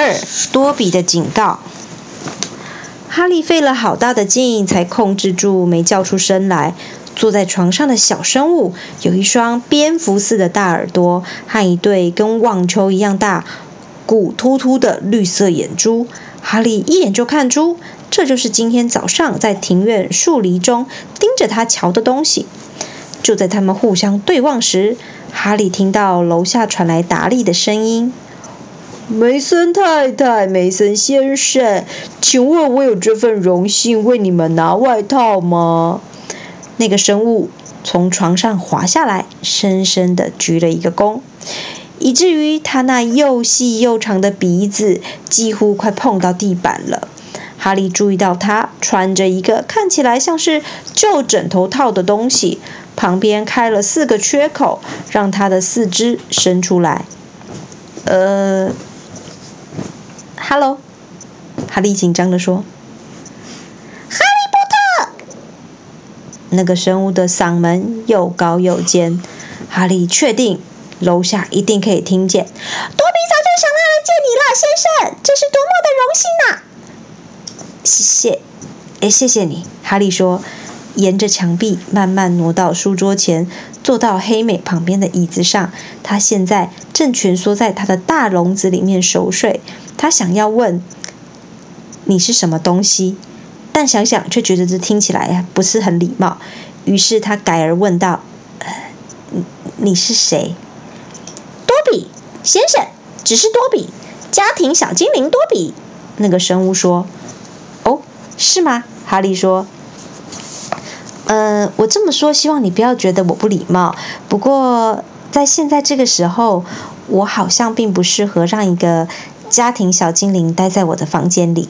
二，多比的警告。哈利费了好大的劲，才控制住没叫出声来。坐在床上的小生物有一双蝙蝠似的大耳朵和一对跟网球一样大、鼓突突的绿色眼珠。哈利一眼就看出，这就是今天早上在庭院树篱中盯着他瞧的东西。就在他们互相对望时，哈利听到楼下传来达利的声音：“梅森太太，梅森先生，请问我有这份荣幸为你们拿外套吗？”那个生物从床上滑下来，深深的鞠了一个躬，以至于他那又细又长的鼻子几乎快碰到地板了。哈利注意到他穿着一个看起来像是旧枕头套的东西，旁边开了四个缺口，让他的四肢伸出来。呃，哈喽，哈利紧张的说。哈利波特那个生物的嗓门又高又尖，哈利确定楼下一定可以听见。多比早就想要来见你了，先生，这是多么的荣幸呐！谢谢，哎，谢谢你，哈利说，沿着墙壁慢慢挪到书桌前，坐到黑美旁边的椅子上。他现在正蜷缩在他的大笼子里面熟睡。他想要问你是什么东西。但想想却觉得这听起来不是很礼貌，于是他改而问道：“你你是谁？”多比先生，只是多比，家庭小精灵多比。那个生物说：“哦，是吗？”哈利说：“我这么说，希望你不要觉得我不礼貌。不过在现在这个时候，我好像并不适合让一个家庭小精灵待在我的房间里。”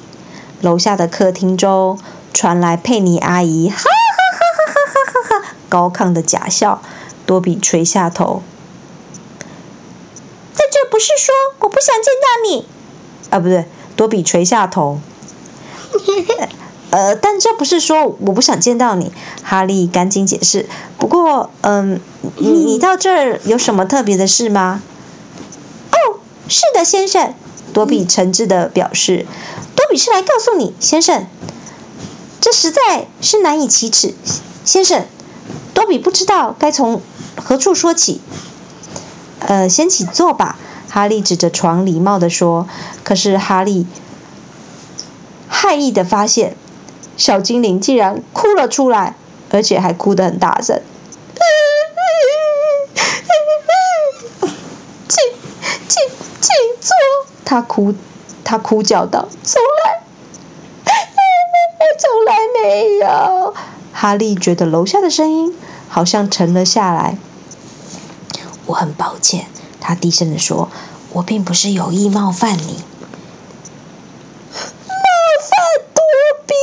楼下的客厅中传来佩妮阿姨哈哈哈哈哈哈哈高亢的假笑。多比垂下头。在这不是说我不想见到你啊？不对，多比垂下头。呃，但这不是说我不想见到你。哈利赶紧解释。不过，嗯，你你到这儿有什么特别的事吗？哦，是的，先生。多比诚挚的表示。多比是来告诉你，先生，这实在是难以启齿。先生，多比不知道该从何处说起。呃，先请坐吧。哈利指着床，礼貌的说。可是哈利害意的发现，小精灵竟然哭了出来，而且还哭得很大声。请，请，请坐。他哭。他哭叫道：“从来，我从来没有。”哈利觉得楼下的声音好像沉了下来。我很抱歉，他低声的说：“我并不是有意冒犯你。”冒犯多比，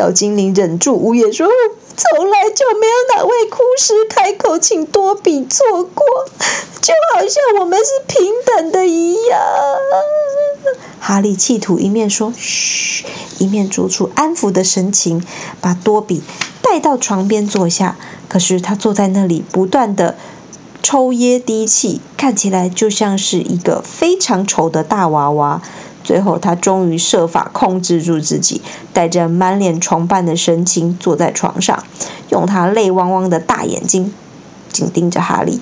小精灵忍住无言说：“从来就没有哪位哭师开口请多比做过，就好像我们是平等的一样。”哈利企图一面说“嘘”，一面做出安抚的神情，把多比带到床边坐下。可是他坐在那里，不断的抽噎低气，看起来就像是一个非常丑的大娃娃。最后，他终于设法控制住自己，带着满脸崇拜的神情坐在床上，用他泪汪汪的大眼睛紧盯着哈利。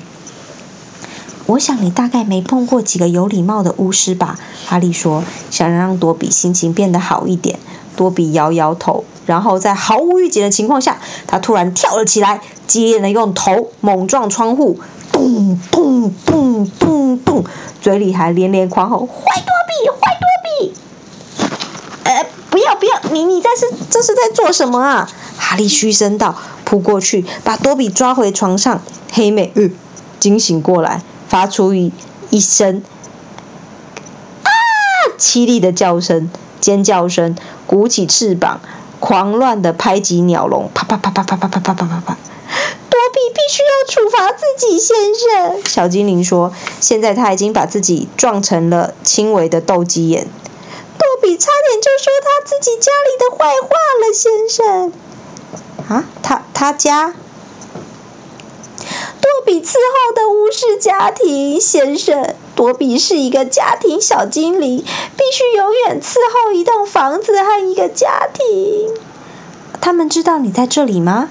我想你大概没碰过几个有礼貌的巫师吧？哈利说，想让多比心情变得好一点。多比摇摇头，然后在毫无预警的情况下，他突然跳了起来，激烈的用头猛撞窗户，咚咚咚咚咚，嘴里还连连狂吼：“坏多比，坏多！”呃，不要不要，你你这是这是在做什么啊？哈利嘘声道，扑过去把多比抓回床上。黑妹，嗯，惊醒过来。发出一一声啊凄厉的叫声，尖叫声，鼓起翅膀，狂乱的拍击鸟笼，啪啪啪啪啪啪啪啪啪啪啪。多比必须要处罚自己，先生。小精灵说：“现在他已经把自己撞成了轻微的斗鸡眼。”多比差点就说他自己家里的坏话了，先生。啊，他他家？多比伺候的巫师家庭，先生，多比是一个家庭小精灵，必须永远伺候一栋房子和一个家庭。他们知道你在这里吗？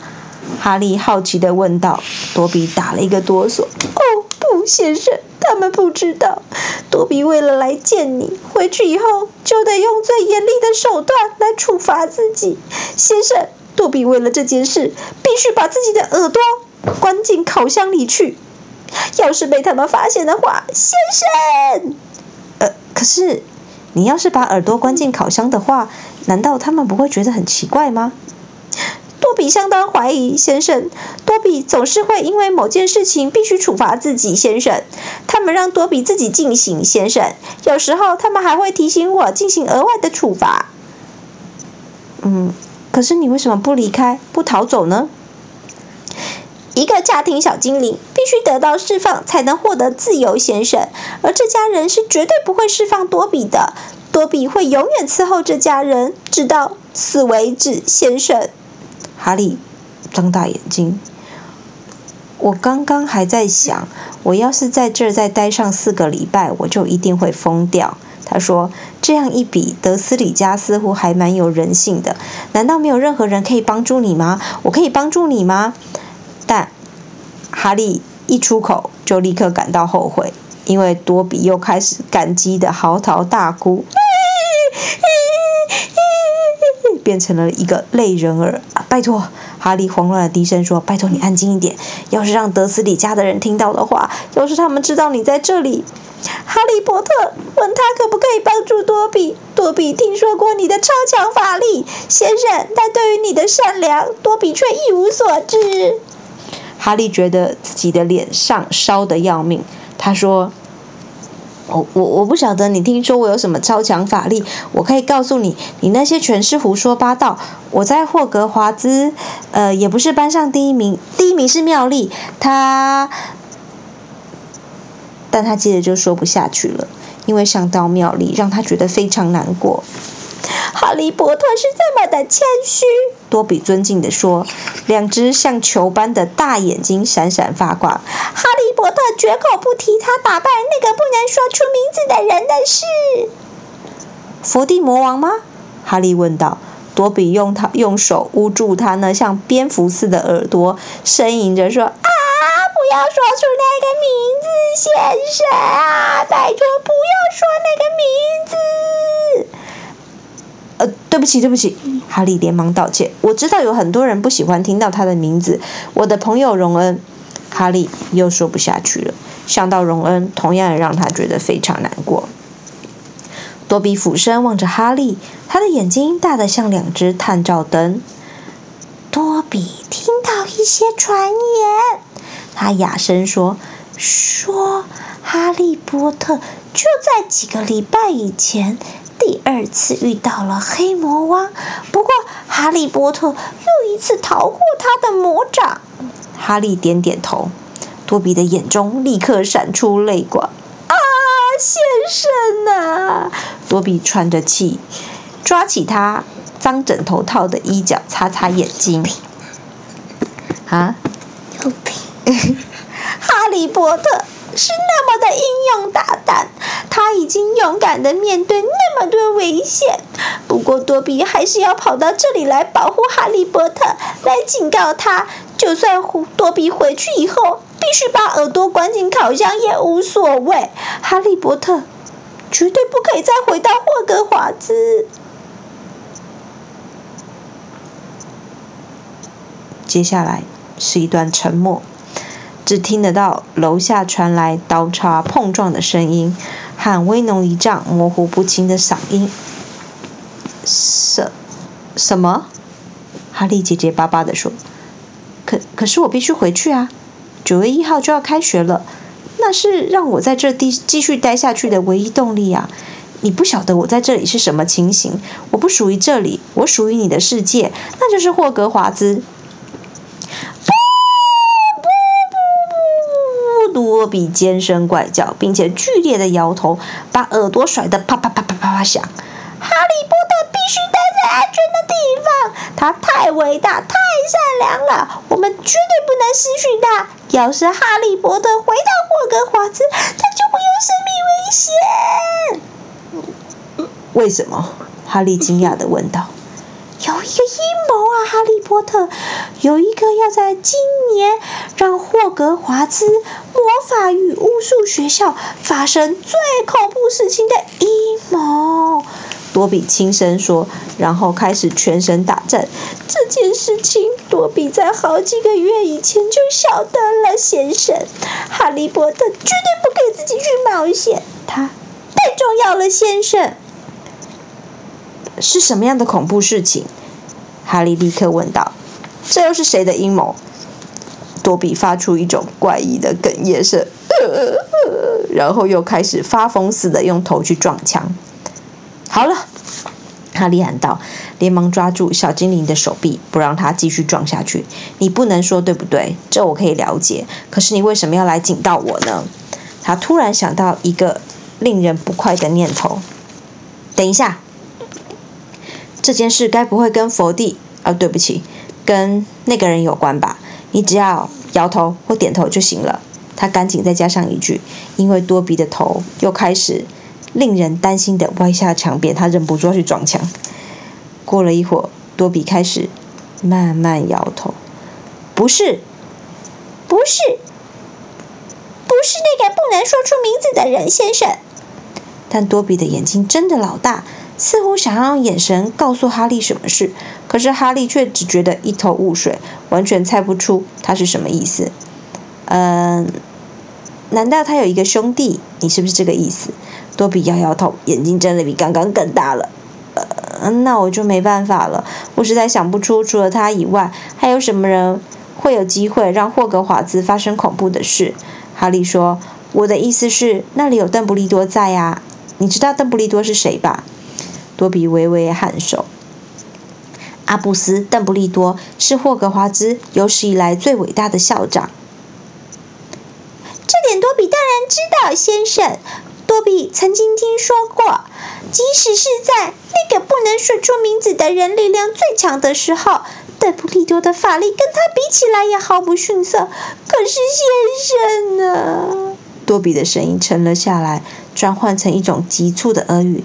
哈利好奇的问道。多比打了一个哆嗦。哦，不，先生，他们不知道。多比为了来见你，回去以后就得用最严厉的手段来处罚自己。先生，多比为了这件事，必须把自己的耳朵关进烤箱里去。要是被他们发现的话，先生。呃，可是你要是把耳朵关进烤箱的话，难道他们不会觉得很奇怪吗？多比相当怀疑，先生。多比总是会因为某件事情必须处罚自己，先生。他们让多比自己进行，先生。有时候他们还会提醒我进行额外的处罚。嗯，可是你为什么不离开，不逃走呢？一个家庭小精灵必须得到释放才能获得自由，先生。而这家人是绝对不会释放多比的。多比会永远伺候这家人，直到死为止，先生。哈利睁大眼睛。我刚刚还在想，我要是在这儿再待上四个礼拜，我就一定会疯掉。他说：“这样一比，德斯里家似乎还蛮有人性的。难道没有任何人可以帮助你吗？我可以帮助你吗？”但哈利一出口，就立刻感到后悔，因为多比又开始感激的嚎啕大哭，变成了一个泪人儿。拜托，哈利慌乱的低声说：“拜托你安静一点。要是让德斯里家的人听到的话，要是他们知道你在这里，哈利波特问他可不可以帮助多比。多比听说过你的超强法力，先生，但对于你的善良，多比却一无所知。”哈利觉得自己的脸上烧得要命。他说：“我我我不晓得你听说我有什么超强法力。我可以告诉你，你那些全是胡说八道。我在霍格华兹，呃，也不是班上第一名，第一名是妙丽。她，但她接着就说不下去了，因为想到妙丽，让她觉得非常难过。”哈利波特是这么的谦虚，多比尊敬地说，两只像球般的大眼睛闪闪发光。哈利波特绝口不提他打败那个不能说出名字的人的事。伏地魔王吗？哈利问道。多比用他用手捂住他那像蝙蝠似的耳朵，呻吟着说：“啊，不要说出那个名字，先生啊，拜托，不要说那个名字。”对不起，对不起，哈利连忙道歉。我知道有很多人不喜欢听到他的名字。我的朋友荣恩，哈利又说不下去了。想到荣恩，同样也让他觉得非常难过。多比俯身望着哈利，他的眼睛大得像两只探照灯。多比听到一些传言，他哑声说：“说哈利波特就在几个礼拜以前。”第二次遇到了黑魔王，不过哈利波特又一次逃过他的魔掌。哈利点点头，多比的眼中立刻闪出泪光。啊，先生呐！多比喘着气，抓起他脏枕头套的衣角，擦擦眼睛。啊？哈利波特。是那么的英勇大胆，他已经勇敢的面对那么多危险。不过多比还是要跑到这里来保护哈利波特，来警告他，就算多比回去以后必须把耳朵关进烤箱也无所谓。哈利波特绝对不可以再回到霍格华兹。接下来是一段沉默。只听得到楼下传来刀叉碰撞的声音，和威农一丈模糊不清的嗓音。什什么？哈利结结巴巴地说：“可可是我必须回去啊！九月一号就要开学了，那是让我在这地继续待下去的唯一动力啊！你不晓得我在这里是什么情形？我不属于这里，我属于你的世界，那就是霍格华兹。”多比尖声怪叫，并且剧烈的摇头，把耳朵甩得啪啪啪啪啪啪响。哈利波特必须待在安全的地方，他太伟大、太善良了，我们绝对不能失去他。要是哈利波特回到霍格华兹，他就会有生命危险。为什么？哈利惊讶地问道。有一个阴谋啊，哈利波特，有一个要在今年让霍格华兹魔法与巫术学校发生最恐怖事情的阴谋。多比轻声说，然后开始全身打颤。这件事情，多比在好几个月以前就晓得了，先生。哈利波特绝对不给自己去冒险，他太重要了，先生。是什么样的恐怖事情？哈利立刻问道。这又是谁的阴谋？多比发出一种怪异的哽咽声，然后又开始发疯似的用头去撞墙。好了，哈利喊道，连忙抓住小精灵的手臂，不让他继续撞下去。你不能说对不对？这我可以了解。可是你为什么要来警告我呢？他突然想到一个令人不快的念头。等一下。这件事该不会跟佛地啊，对不起，跟那个人有关吧？你只要摇头或点头就行了。他赶紧再加上一句，因为多比的头又开始令人担心的歪下墙边，他忍不住要去撞墙。过了一会儿，多比开始慢慢摇头，不是，不是，不是那个不能说出名字的人，先生。但多比的眼睛真的老大。似乎想要用眼神告诉哈利什么事，可是哈利却只觉得一头雾水，完全猜不出他是什么意思。嗯，难道他有一个兄弟？你是不是这个意思？多比摇摇头，眼睛睁得比刚刚更大了。呃，那我就没办法了，我实在想不出除了他以外，还有什么人会有机会让霍格华兹发生恐怖的事。哈利说：“我的意思是，那里有邓布利多在呀。你知道邓布利多是谁吧？”多比微微颔首。阿布斯·邓布利多是霍格华兹有史以来最伟大的校长。这点多比当然知道，先生。多比曾经听说过，即使是在那个不能说出名字的人力量最强的时候，邓布利多的法力跟他比起来也毫不逊色。可是，先生呢？多比的声音沉了下来，转换成一种急促的耳语。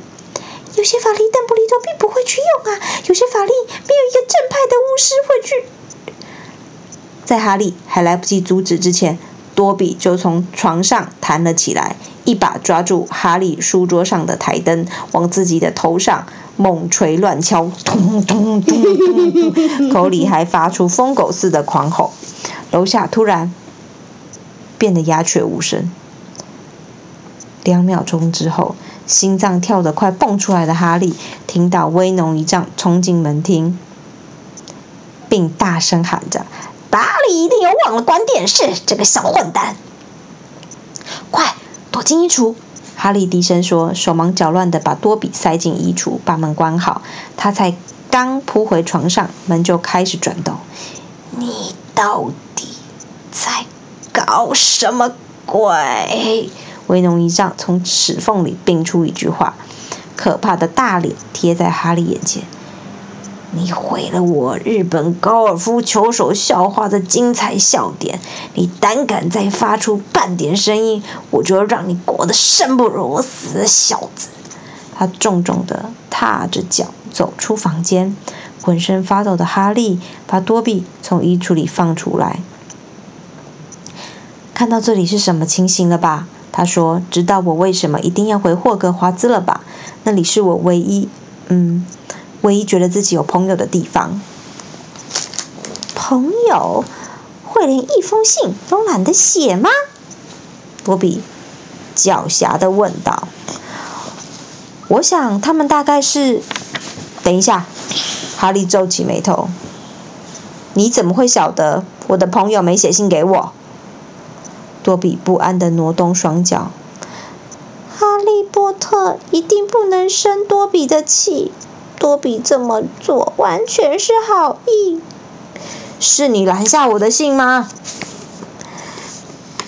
有些法力邓布利多并不会去用啊，有些法力没有一个正派的巫师会去。在哈利还来不及阻止之前，多比就从床上弹了起来，一把抓住哈利书桌上的台灯，往自己的头上猛捶乱敲，咚咚咚咚，口里还发出疯狗似的狂吼。楼下突然变得鸦雀无声。两秒钟之后。心脏跳得快蹦出来的哈利，听到威农一丈冲进门厅，并大声喊着：“达里一定又忘了关电视，这个小混蛋！快躲进衣橱！”哈利低声说，手忙脚乱地把多比塞进衣橱，把门关好。他才刚扑回床上，门就开始转动。你到底在搞什么鬼？威农一丈从齿缝里并出一句话，可怕的大脸贴在哈利眼前：“你毁了我日本高尔夫球手笑话的精彩笑点！你胆敢再发出半点声音，我就要让你过得生不如死！小子！”他重重地踏着脚走出房间，浑身发抖的哈利把多比从衣橱里放出来。看到这里是什么情形了吧？他说：“知道我为什么一定要回霍格华兹了吧？那里是我唯一，嗯，唯一觉得自己有朋友的地方。朋友会连一封信都懒得写吗？”波比狡黠的问道。“我想他们大概是……等一下。”哈利皱起眉头。“你怎么会晓得我的朋友没写信给我？”多比不安地挪动双脚。哈利波特一定不能生多比的气。多比这么做完全是好意。是你拦下我的信吗？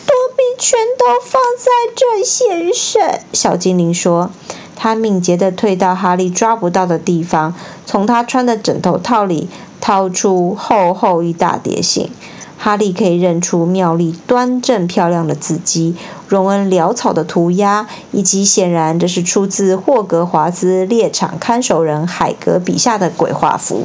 多比全都放在这，先生。小精灵说。他敏捷地退到哈利抓不到的地方，从他穿的枕头套里掏出厚厚一大叠信。哈利可以认出妙丽端正漂亮的字迹、荣恩潦草的涂鸦，以及显然这是出自霍格华兹猎场看守人海格笔下的鬼画符。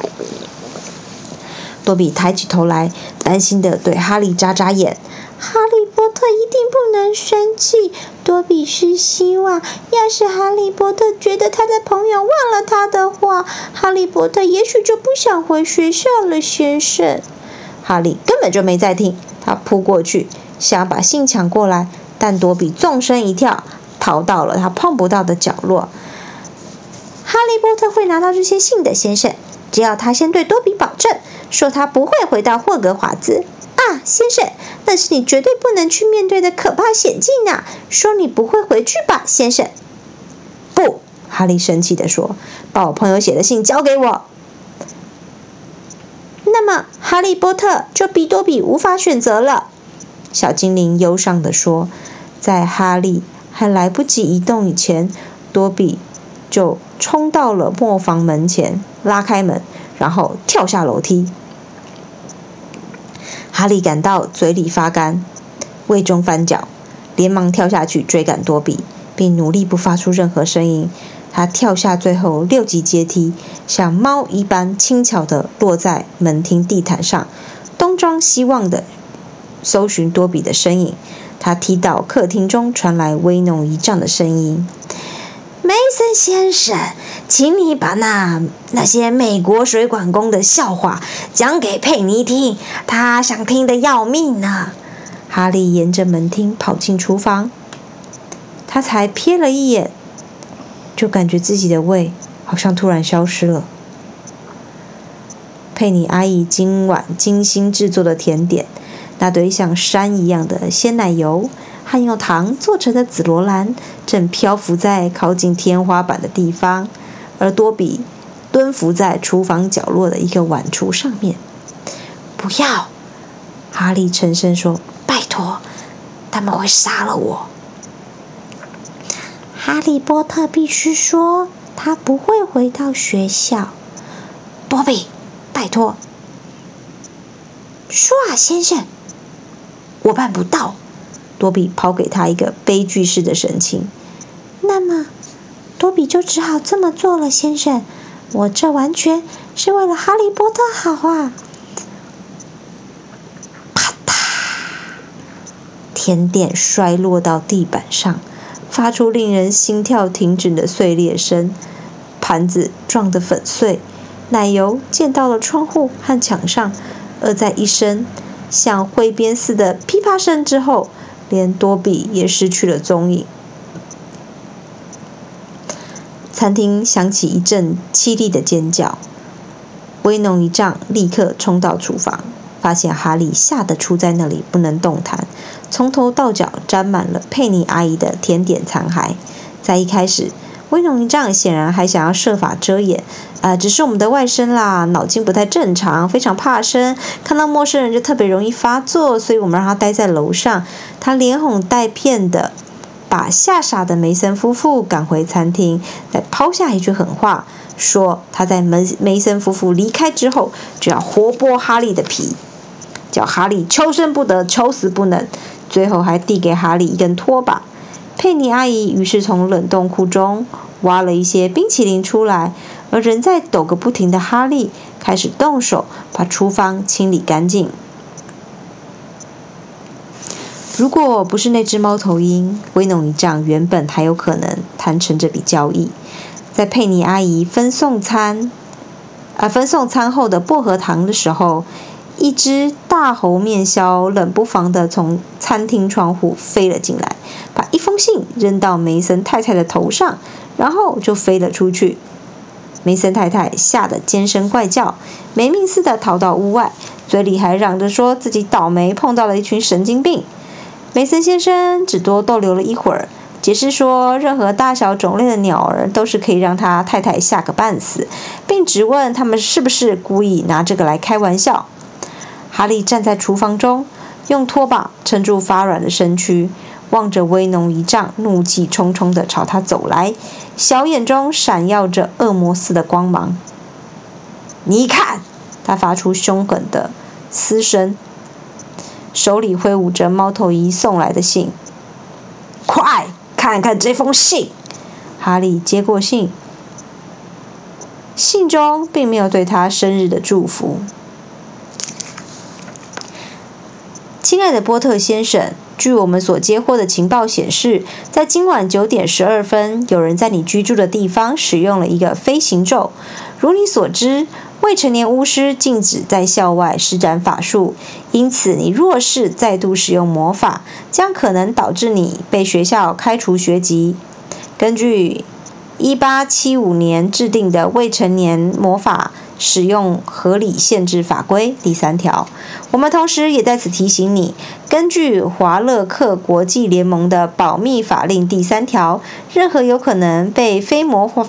多比抬起头来，担心地对哈利眨眨眼。哈利波特一定不能生气。多比是希望，要是哈利波特觉得他的朋友忘了他的话，哈利波特也许就不想回学校了，先生。哈利根本就没在听，他扑过去想要把信抢过来，但多比纵身一跳，逃到了他碰不到的角落。哈利波特会拿到这些信的，先生，只要他先对多比保证，说他不会回到霍格华兹。啊，先生，那是你绝对不能去面对的可怕险境啊！说你不会回去吧，先生？不，哈利生气地说：“把我朋友写的信交给我。”那么，哈利波特就比多比无法选择了。小精灵忧伤地说：“在哈利还来不及移动以前，多比就冲到了磨坊门前，拉开门，然后跳下楼梯。”哈利感到嘴里发干，胃中翻搅，连忙跳下去追赶多比，并努力不发出任何声音。他跳下最后六级阶梯，像猫一般轻巧地落在门厅地毯上，东张西望地搜寻多比的身影。他听到客厅中传来威农一丈的声音。梅森先生，请你把那那些美国水管工的笑话讲给佩妮听，她想听得要命呢。哈利沿着门厅跑进厨房，他才瞥了一眼，就感觉自己的胃好像突然消失了。佩妮阿姨今晚精心制作的甜点，那堆像山一样的鲜奶油。含有糖做成的紫罗兰正漂浮在靠近天花板的地方，而多比蹲伏在厨房角落的一个碗橱上面。不要，哈利沉声说：“拜托，他们会杀了我。”哈利波特必须说，他不会回到学校。多比，拜托，说啊，先生，我办不到。多比抛给他一个悲剧式的神情。那么，多比就只好这么做了，先生。我这完全是为了哈利波特好啊！啪嗒，甜点摔落到地板上，发出令人心跳停止的碎裂声。盘子撞得粉碎，奶油溅到了窗户和墙上。而在一声像挥鞭似的噼啪声之后，连多比也失去了踪影。餐厅响起一阵凄厉的尖叫。威农一丈立刻冲到厨房，发现哈利吓得杵在那里不能动弹，从头到脚沾满了佩妮阿姨的甜点残骸。在一开始，威龙一丈显然还想要设法遮掩，啊，只是我们的外甥啦，脑筋不太正常，非常怕生，看到陌生人就特别容易发作，所以我们让他待在楼上。他连哄带骗的把吓傻的梅森夫妇赶回餐厅，再抛下一句狠话，说他在梅梅森夫妇离开之后就要活剥哈利的皮，叫哈利求生不得，求死不能。最后还递给哈利一根拖把。佩妮阿姨于是从冷冻库中挖了一些冰淇淋出来，而仍在抖个不停的哈利开始动手把厨房清理干净。如果不是那只猫头鹰，威农一丈原本还有可能谈成这笔交易。在佩妮阿姨分送餐，啊，分送餐后的薄荷糖的时候。一只大猴面鸮冷不防地从餐厅窗户飞了进来，把一封信扔到梅森太太的头上，然后就飞了出去。梅森太太吓得尖声怪叫，没命似的逃到屋外，嘴里还嚷着说自己倒霉碰到了一群神经病。梅森先生只多逗留了一会儿，解释说任何大小种类的鸟儿都是可以让他太太吓个半死，并质问他们是不是故意拿这个来开玩笑。哈利站在厨房中，用拖把撑住发软的身躯。望着威农一丈，怒气冲冲地朝他走来，小眼中闪耀着恶魔似的光芒。你看，他发出凶狠的嘶声，手里挥舞着猫头鹰送来的信。快看看这封信！哈利接过信，信中并没有对他生日的祝福。亲爱的波特先生，据我们所接获的情报显示，在今晚九点十二分，有人在你居住的地方使用了一个飞行咒。如你所知，未成年巫师禁止在校外施展法术，因此你若是再度使用魔法，将可能导致你被学校开除学籍。根据一八七五年制定的未成年魔法。使用合理限制法规第三条，我们同时也在此提醒你，根据华勒克国际联盟的保密法令第三条，任何有可能被非魔法、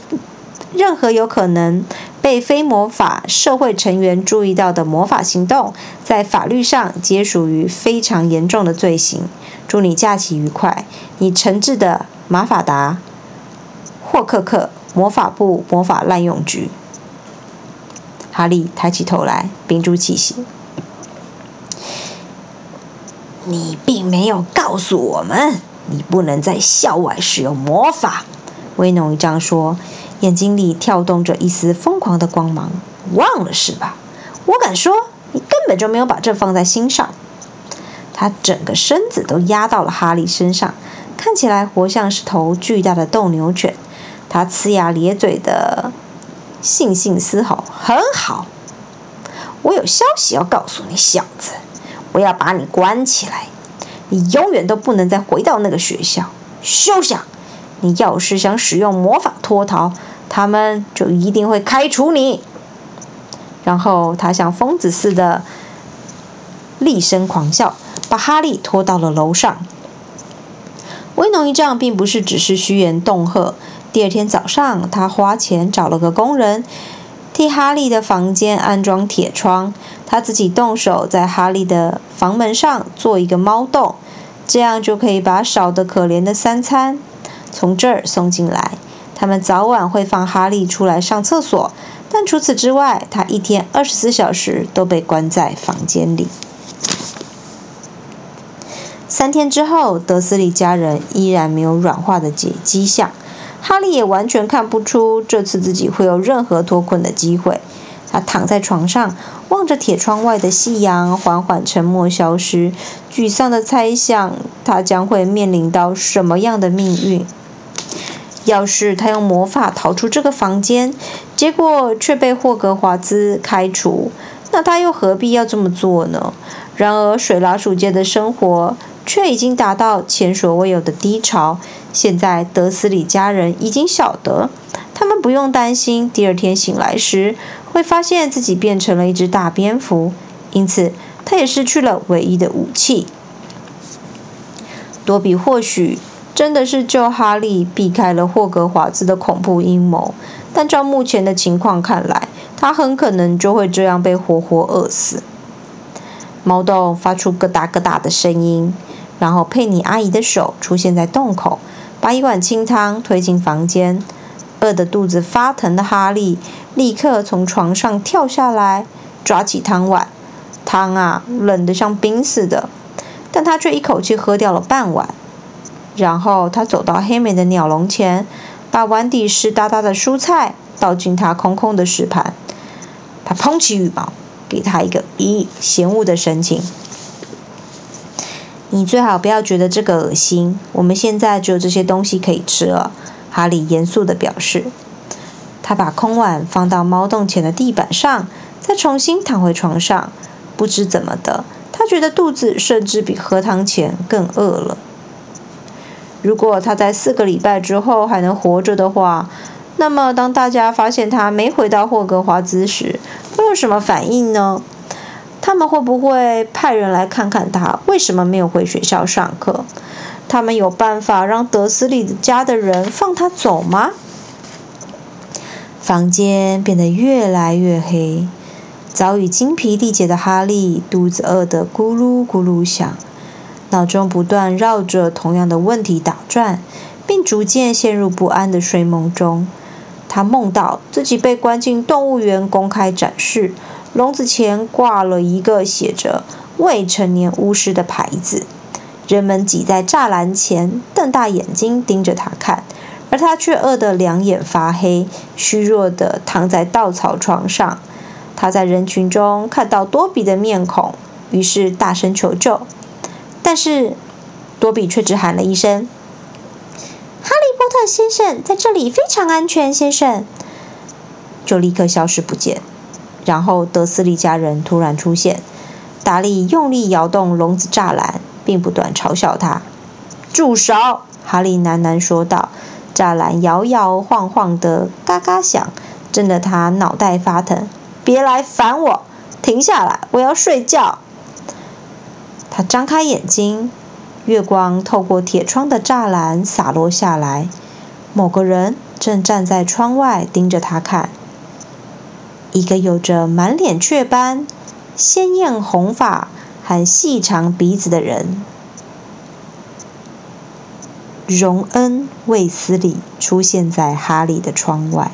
任何有可能被非魔法社会成员注意到的魔法行动，在法律上皆属于非常严重的罪行。祝你假期愉快！你诚挚的马法达·霍克克，魔法部魔法滥用局。哈利抬起头来，屏住气息。你并没有告诉我们，你不能在校外使用魔法。威农一张说，眼睛里跳动着一丝疯狂的光芒。忘了是吧？我敢说，你根本就没有把这放在心上。他整个身子都压到了哈利身上，看起来活像是头巨大的斗牛犬。他呲牙咧嘴的。悻悻嘶吼：“很好，我有消息要告诉你，小子！我要把你关起来，你永远都不能再回到那个学校。休想！你要是想使用魔法脱逃，他们就一定会开除你。”然后他像疯子似的厉声狂笑，把哈利拖到了楼上。威农一丈并不是只是虚言恫吓。第二天早上，他花钱找了个工人，替哈利的房间安装铁窗。他自己动手在哈利的房门上做一个猫洞，这样就可以把少得可怜的三餐从这儿送进来。他们早晚会放哈利出来上厕所，但除此之外，他一天二十四小时都被关在房间里。三天之后，德斯里家人依然没有软化的迹迹象。哈利也完全看不出这次自己会有任何脱困的机会。他躺在床上，望着铁窗外的夕阳缓缓沉没消失，沮丧地猜想他将会面临到什么样的命运。要是他用魔法逃出这个房间，结果却被霍格华兹开除，那他又何必要这么做呢？然而，水老鼠界的生活却已经达到前所未有的低潮。现在，德斯里家人已经晓得，他们不用担心第二天醒来时会发现自己变成了一只大蝙蝠。因此，他也失去了唯一的武器。多比或许真的是救哈利避开了霍格华兹的恐怖阴谋，但照目前的情况看来，他很可能就会这样被活活饿死。猫洞发出咯哒咯哒的声音，然后佩妮阿姨的手出现在洞口，把一碗清汤推进房间。饿得肚子发疼的哈利立刻从床上跳下来，抓起汤碗。汤啊，冷得像冰似的，但他却一口气喝掉了半碗。然后他走到黑美的鸟笼前，把碗底湿哒哒的蔬菜倒进他空空的食盘。他蓬起羽毛。给他一个咦嫌恶的神情。你最好不要觉得这个恶心。我们现在只有这些东西可以吃了。哈利严肃地表示。他把空碗放到猫洞前的地板上，再重新躺回床上。不知怎么的，他觉得肚子甚至比喝汤前更饿了。如果他在四个礼拜之后还能活着的话，那么当大家发现他没回到霍格华兹时，会有什么反应呢？他们会不会派人来看看他为什么没有回学校上课？他们有办法让德斯里家的人放他走吗？房间变得越来越黑，早已精疲力竭的哈利肚子饿得咕噜咕噜响。脑中不断绕着同样的问题打转，并逐渐陷入不安的睡梦中。他梦到自己被关进动物园公开展示，笼子前挂了一个写着“未成年巫师”的牌子，人们挤在栅栏前，瞪大眼睛盯着他看，而他却饿得两眼发黑，虚弱地躺在稻草床上。他在人群中看到多比的面孔，于是大声求救。但是多比却只喊了一声：“哈利波特先生，在这里非常安全，先生。”就立刻消失不见。然后德斯利家人突然出现，达利用力摇动笼子栅栏，并不断嘲笑他。“住手！”哈利喃喃说道。栅栏摇摇晃晃的，嘎嘎响，震得他脑袋发疼。“别来烦我！停下来，我要睡觉。”他张开眼睛，月光透过铁窗的栅栏洒落下来。某个人正站在窗外盯着他看。一个有着满脸雀斑、鲜艳红发和细长鼻子的人——荣恩·卫斯理出现在哈利的窗外。